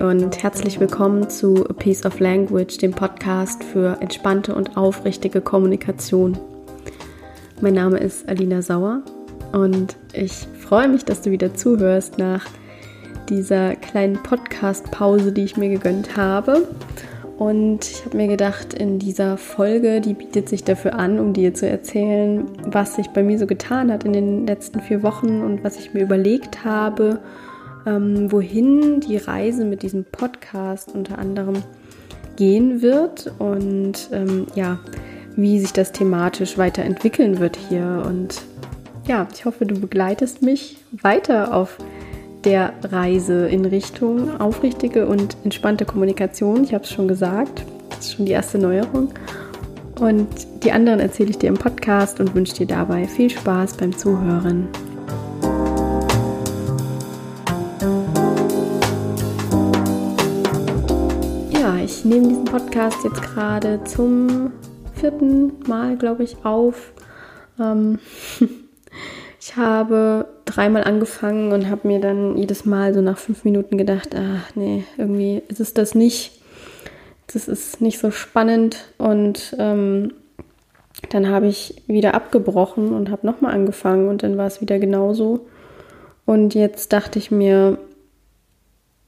Und herzlich willkommen zu A Piece of Language, dem Podcast für entspannte und aufrichtige Kommunikation. Mein Name ist Alina Sauer und ich freue mich, dass du wieder zuhörst nach dieser kleinen Podcast-Pause, die ich mir gegönnt habe. Und ich habe mir gedacht, in dieser Folge, die bietet sich dafür an, um dir zu erzählen, was sich bei mir so getan hat in den letzten vier Wochen und was ich mir überlegt habe ähm, wohin die Reise mit diesem Podcast unter anderem gehen wird und ähm, ja, wie sich das thematisch weiterentwickeln wird hier. Und ja, ich hoffe, du begleitest mich weiter auf der Reise in Richtung aufrichtige und entspannte Kommunikation. Ich habe es schon gesagt, das ist schon die erste Neuerung. Und die anderen erzähle ich dir im Podcast und wünsche dir dabei viel Spaß beim Zuhören. Ich nehme diesen Podcast jetzt gerade zum vierten Mal, glaube ich, auf. Ähm ich habe dreimal angefangen und habe mir dann jedes Mal so nach fünf Minuten gedacht, ach nee, irgendwie ist es das nicht. Das ist nicht so spannend. Und ähm, dann habe ich wieder abgebrochen und habe nochmal angefangen und dann war es wieder genauso. Und jetzt dachte ich mir,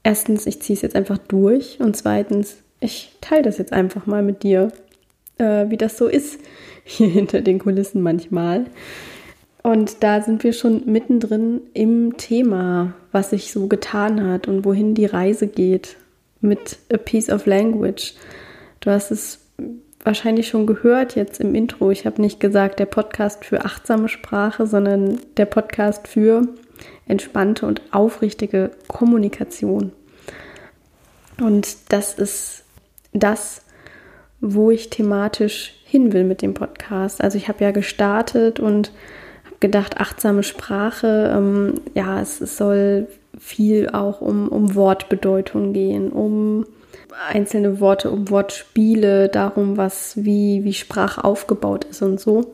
erstens, ich ziehe es jetzt einfach durch und zweitens, ich teile das jetzt einfach mal mit dir, äh, wie das so ist hier hinter den Kulissen manchmal. Und da sind wir schon mittendrin im Thema, was sich so getan hat und wohin die Reise geht mit A Piece of Language. Du hast es wahrscheinlich schon gehört jetzt im Intro. Ich habe nicht gesagt der Podcast für achtsame Sprache, sondern der Podcast für entspannte und aufrichtige Kommunikation. Und das ist das, wo ich thematisch hin will mit dem Podcast. Also ich habe ja gestartet und habe gedacht, achtsame Sprache, ähm, ja, es, es, soll viel auch um, um Wortbedeutung gehen, um einzelne Worte, um Wortspiele, darum, was, wie, wie Sprache aufgebaut ist und so.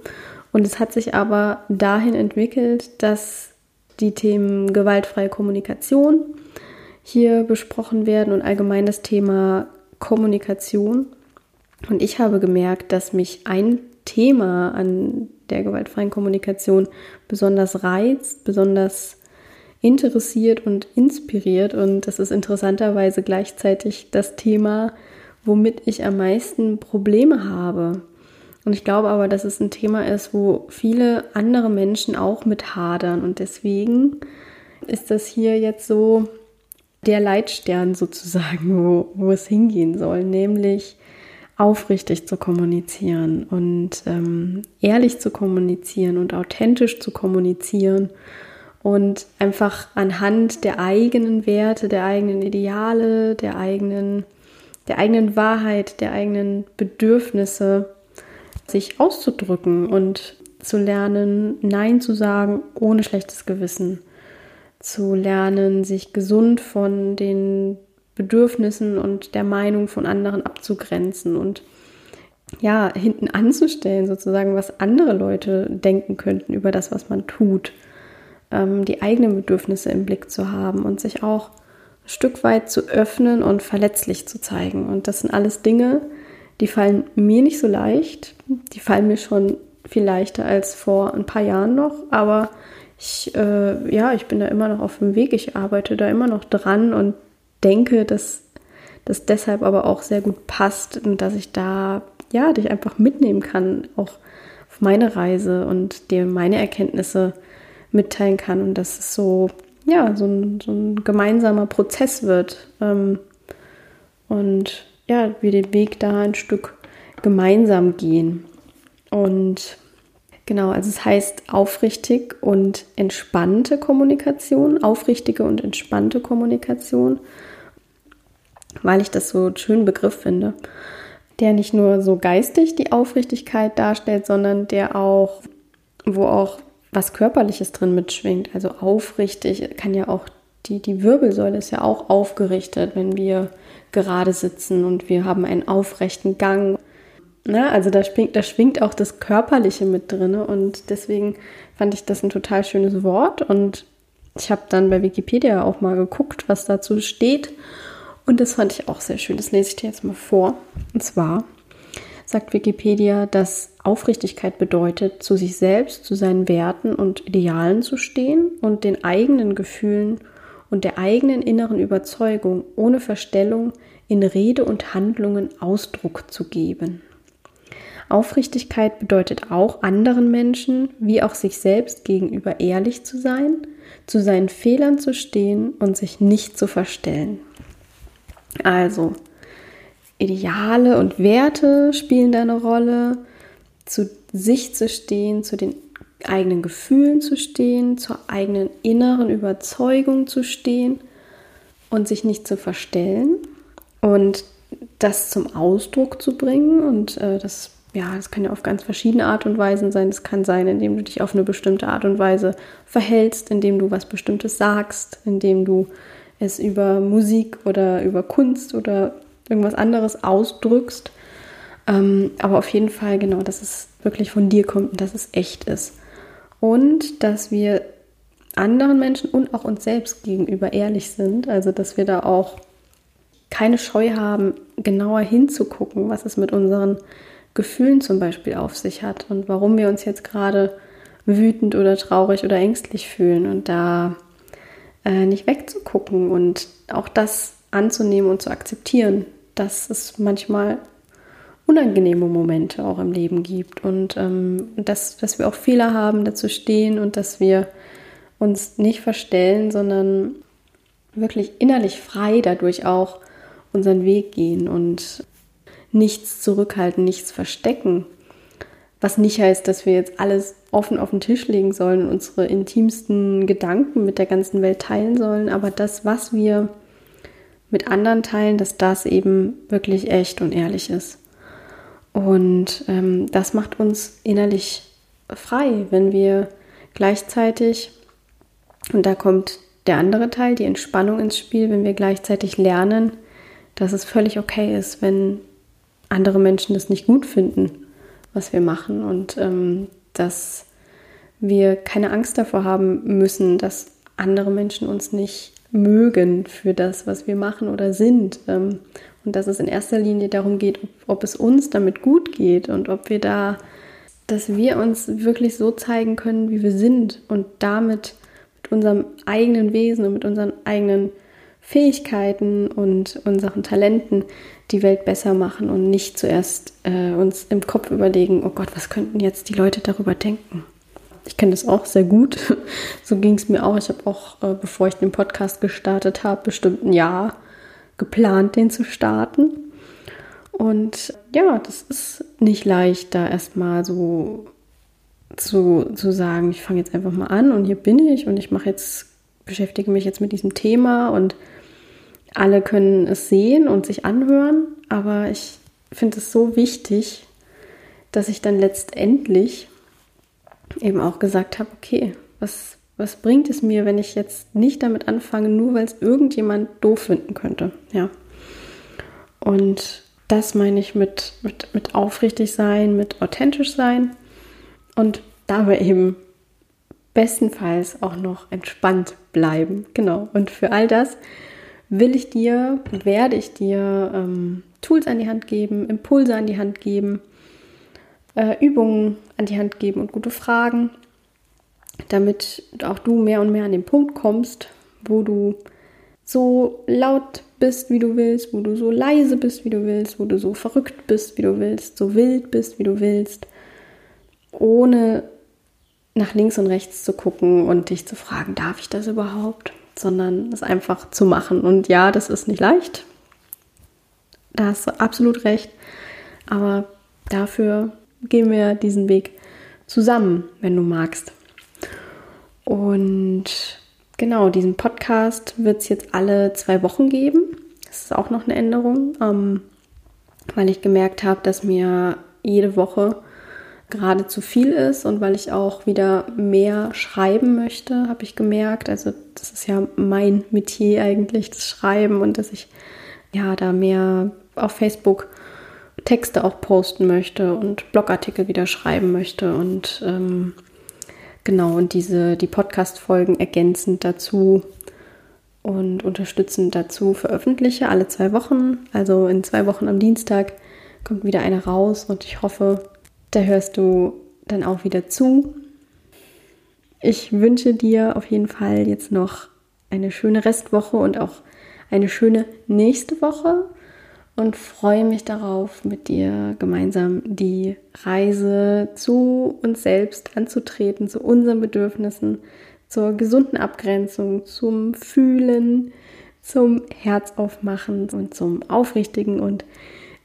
Und es hat sich aber dahin entwickelt, dass die Themen gewaltfreie Kommunikation hier besprochen werden und allgemein das Thema Kommunikation. Und ich habe gemerkt, dass mich ein Thema an der gewaltfreien Kommunikation besonders reizt, besonders interessiert und inspiriert. Und das ist interessanterweise gleichzeitig das Thema, womit ich am meisten Probleme habe. Und ich glaube aber, dass es ein Thema ist, wo viele andere Menschen auch mit hadern. Und deswegen ist das hier jetzt so der Leitstern sozusagen, wo, wo es hingehen soll, nämlich aufrichtig zu kommunizieren und ähm, ehrlich zu kommunizieren und authentisch zu kommunizieren und einfach anhand der eigenen Werte, der eigenen Ideale, der eigenen, der eigenen Wahrheit, der eigenen Bedürfnisse sich auszudrücken und zu lernen, Nein zu sagen ohne schlechtes Gewissen zu lernen, sich gesund von den Bedürfnissen und der Meinung von anderen abzugrenzen und ja, hinten anzustellen, sozusagen, was andere Leute denken könnten über das, was man tut, ähm, die eigenen Bedürfnisse im Blick zu haben und sich auch ein Stück weit zu öffnen und verletzlich zu zeigen. Und das sind alles Dinge, die fallen mir nicht so leicht, die fallen mir schon viel leichter als vor ein paar Jahren noch, aber ich, äh, ja, ich bin da immer noch auf dem Weg. Ich arbeite da immer noch dran und denke, dass das deshalb aber auch sehr gut passt und dass ich da, ja, dich einfach mitnehmen kann, auch auf meine Reise und dir meine Erkenntnisse mitteilen kann und dass es so, ja, so ein, so ein gemeinsamer Prozess wird. Ähm, und ja, wir den Weg da ein Stück gemeinsam gehen. Und Genau, also es heißt aufrichtig und entspannte Kommunikation, aufrichtige und entspannte Kommunikation, weil ich das so einen schönen Begriff finde, der nicht nur so geistig die Aufrichtigkeit darstellt, sondern der auch, wo auch was Körperliches drin mitschwingt. Also aufrichtig kann ja auch die, die Wirbelsäule ist ja auch aufgerichtet, wenn wir gerade sitzen und wir haben einen aufrechten Gang. Ne? Also da schwingt, da schwingt auch das Körperliche mit drin und deswegen fand ich das ein total schönes Wort und ich habe dann bei Wikipedia auch mal geguckt, was dazu steht Und das fand ich auch sehr schön. Das lese ich dir jetzt mal vor. Und zwar sagt Wikipedia, dass Aufrichtigkeit bedeutet, zu sich selbst, zu seinen Werten und Idealen zu stehen und den eigenen Gefühlen und der eigenen inneren Überzeugung ohne Verstellung in Rede und Handlungen Ausdruck zu geben. Aufrichtigkeit bedeutet auch, anderen Menschen wie auch sich selbst gegenüber ehrlich zu sein, zu seinen Fehlern zu stehen und sich nicht zu verstellen. Also, Ideale und Werte spielen da eine Rolle, zu sich zu stehen, zu den eigenen Gefühlen zu stehen, zur eigenen inneren Überzeugung zu stehen und sich nicht zu verstellen und das zum Ausdruck zu bringen. Und äh, das, ja, das kann ja auf ganz verschiedene Art und Weisen sein. Es kann sein, indem du dich auf eine bestimmte Art und Weise verhältst, indem du was Bestimmtes sagst, indem du es über Musik oder über Kunst oder irgendwas anderes ausdrückst. Ähm, aber auf jeden Fall genau, dass es wirklich von dir kommt und dass es echt ist und dass wir anderen Menschen und auch uns selbst gegenüber ehrlich sind. Also dass wir da auch keine Scheu haben, genauer hinzugucken, was es mit unseren Gefühlen zum Beispiel auf sich hat und warum wir uns jetzt gerade wütend oder traurig oder ängstlich fühlen und da äh, nicht wegzugucken und auch das anzunehmen und zu akzeptieren, dass es manchmal unangenehme Momente auch im Leben gibt und ähm, dass, dass wir auch Fehler haben, dazu stehen und dass wir uns nicht verstellen, sondern wirklich innerlich frei dadurch auch unseren Weg gehen und nichts zurückhalten, nichts verstecken. Was nicht heißt, dass wir jetzt alles offen auf den Tisch legen sollen und unsere intimsten Gedanken mit der ganzen Welt teilen sollen, aber das, was wir mit anderen teilen, dass das eben wirklich echt und ehrlich ist. Und ähm, das macht uns innerlich frei, wenn wir gleichzeitig, und da kommt der andere Teil, die Entspannung ins Spiel, wenn wir gleichzeitig lernen, dass es völlig okay ist, wenn andere Menschen das nicht gut finden, was wir machen und ähm, dass wir keine Angst davor haben müssen, dass andere Menschen uns nicht mögen für das, was wir machen oder sind. Ähm, und dass es in erster Linie darum geht, ob, ob es uns damit gut geht und ob wir da, dass wir uns wirklich so zeigen können, wie wir sind und damit mit unserem eigenen Wesen und mit unseren eigenen Fähigkeiten und unseren Talenten die Welt besser machen und nicht zuerst äh, uns im Kopf überlegen, oh Gott, was könnten jetzt die Leute darüber denken? Ich kenne das auch sehr gut. So ging es mir auch. Ich habe auch, äh, bevor ich den Podcast gestartet habe, bestimmt ein Jahr geplant, den zu starten. Und ja, das ist nicht leicht, da erstmal so zu, zu sagen, ich fange jetzt einfach mal an und hier bin ich und ich mache jetzt, beschäftige mich jetzt mit diesem Thema und alle können es sehen und sich anhören, aber ich finde es so wichtig, dass ich dann letztendlich eben auch gesagt habe, okay, was, was bringt es mir, wenn ich jetzt nicht damit anfange, nur weil es irgendjemand doof finden könnte? Ja. Und das meine ich mit, mit, mit aufrichtig sein, mit authentisch sein und dabei eben bestenfalls auch noch entspannt bleiben. Genau. Und für all das will ich dir, werde ich dir ähm, Tools an die Hand geben, Impulse an die Hand geben, äh, Übungen an die Hand geben und gute Fragen, damit auch du mehr und mehr an den Punkt kommst, wo du so laut bist, wie du willst, wo du so leise bist, wie du willst, wo du so verrückt bist, wie du willst, so wild bist, wie du willst, ohne nach links und rechts zu gucken und dich zu fragen, darf ich das überhaupt? Sondern es einfach zu machen. Und ja, das ist nicht leicht. Da hast du absolut recht. Aber dafür gehen wir diesen Weg zusammen, wenn du magst. Und genau, diesen Podcast wird es jetzt alle zwei Wochen geben. Das ist auch noch eine Änderung, ähm, weil ich gemerkt habe, dass mir jede Woche gerade zu viel ist und weil ich auch wieder mehr schreiben möchte, habe ich gemerkt. Also das ist ja mein Metier eigentlich, das Schreiben und dass ich ja da mehr auf Facebook Texte auch posten möchte und Blogartikel wieder schreiben möchte und ähm, genau und diese die Podcast-Folgen ergänzend dazu und unterstützend dazu veröffentliche, alle zwei Wochen. Also in zwei Wochen am Dienstag kommt wieder eine raus und ich hoffe, da hörst du dann auch wieder zu. Ich wünsche dir auf jeden Fall jetzt noch eine schöne Restwoche und auch eine schöne nächste Woche und freue mich darauf, mit dir gemeinsam die Reise zu uns selbst anzutreten, zu unseren Bedürfnissen, zur gesunden Abgrenzung, zum Fühlen, zum Herzaufmachen und zum aufrichtigen und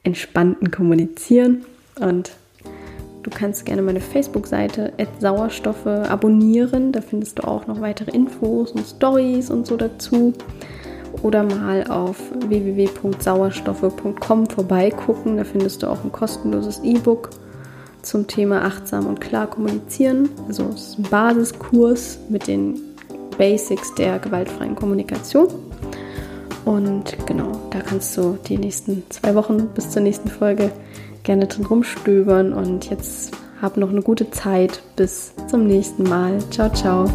entspannten Kommunizieren. Und du kannst gerne meine Facebook-Seite Sauerstoffe abonnieren. Da findest du auch noch weitere Infos und Stories und so dazu oder mal auf www.sauerstoffe.com vorbeigucken. Da findest du auch ein kostenloses E-Book zum Thema achtsam und klar kommunizieren. Also ist ein Basiskurs mit den Basics der gewaltfreien Kommunikation. Und genau, da kannst du die nächsten zwei Wochen bis zur nächsten Folge gerne drin rumstöbern. Und jetzt hab noch eine gute Zeit. Bis zum nächsten Mal. Ciao, ciao.